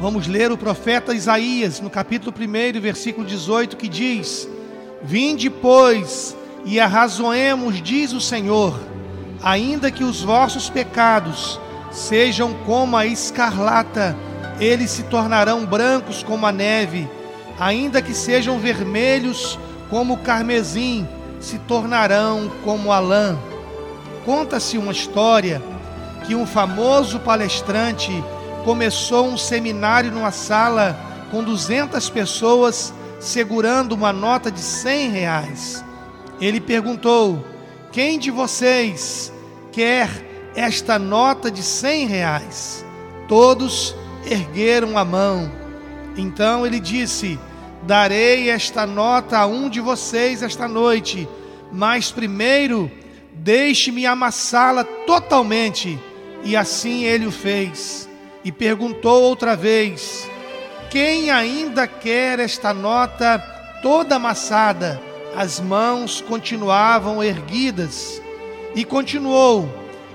Vamos ler o profeta Isaías no capítulo 1, versículo 18, que diz: Vinde, pois, e arrazoemos, diz o Senhor, ainda que os vossos pecados sejam como a escarlata, eles se tornarão brancos como a neve, ainda que sejam vermelhos como o carmesim, se tornarão como a lã. Conta-se uma história que um famoso palestrante começou um seminário numa sala com 200 pessoas segurando uma nota de 100 reais. Ele perguntou: Quem de vocês quer esta nota de 100 reais? Todos ergueram a mão. Então ele disse: Darei esta nota a um de vocês esta noite, mas primeiro deixe-me amassá-la totalmente. E assim ele o fez e perguntou outra vez: Quem ainda quer esta nota toda amassada? As mãos continuavam erguidas. E continuou: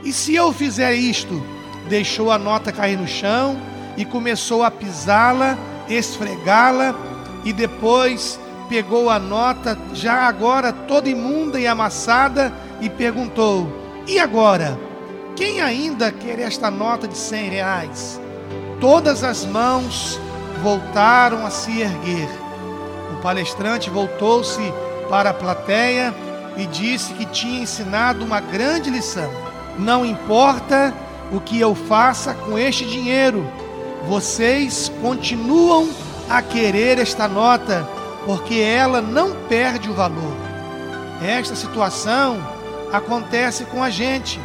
E se eu fizer isto? Deixou a nota cair no chão e começou a pisá-la, esfregá-la e depois pegou a nota, já agora toda imunda e amassada, e perguntou: E agora? Quem ainda quer esta nota de cem reais? Todas as mãos voltaram a se erguer. O palestrante voltou-se para a plateia e disse que tinha ensinado uma grande lição. Não importa o que eu faça com este dinheiro, vocês continuam a querer esta nota, porque ela não perde o valor. Esta situação acontece com a gente.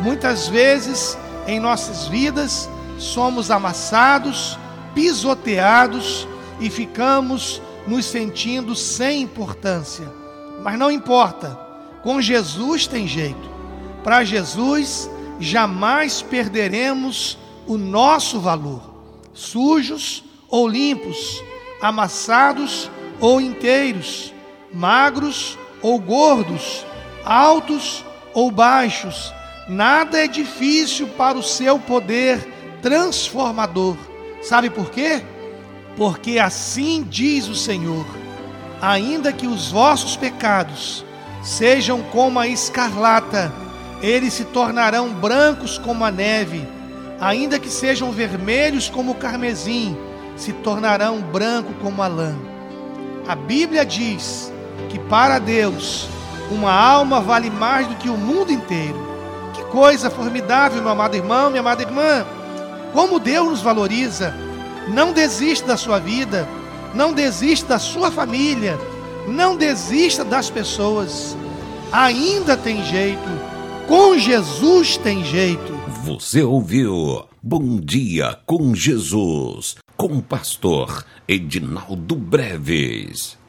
Muitas vezes em nossas vidas somos amassados, pisoteados e ficamos nos sentindo sem importância. Mas não importa, com Jesus tem jeito. Para Jesus jamais perderemos o nosso valor, sujos ou limpos, amassados ou inteiros, magros ou gordos, altos ou baixos Nada é difícil para o seu poder transformador. Sabe por quê? Porque assim diz o Senhor: ainda que os vossos pecados sejam como a escarlata, eles se tornarão brancos como a neve, ainda que sejam vermelhos como o carmesim, se tornarão branco como a lã. A Bíblia diz que para Deus uma alma vale mais do que o mundo inteiro coisa formidável, meu amado irmão, minha amada irmã. Como Deus nos valoriza. Não desista da sua vida, não desista da sua família, não desista das pessoas. Ainda tem jeito. Com Jesus tem jeito. Você ouviu Bom Dia com Jesus, com o pastor Edinaldo Breves.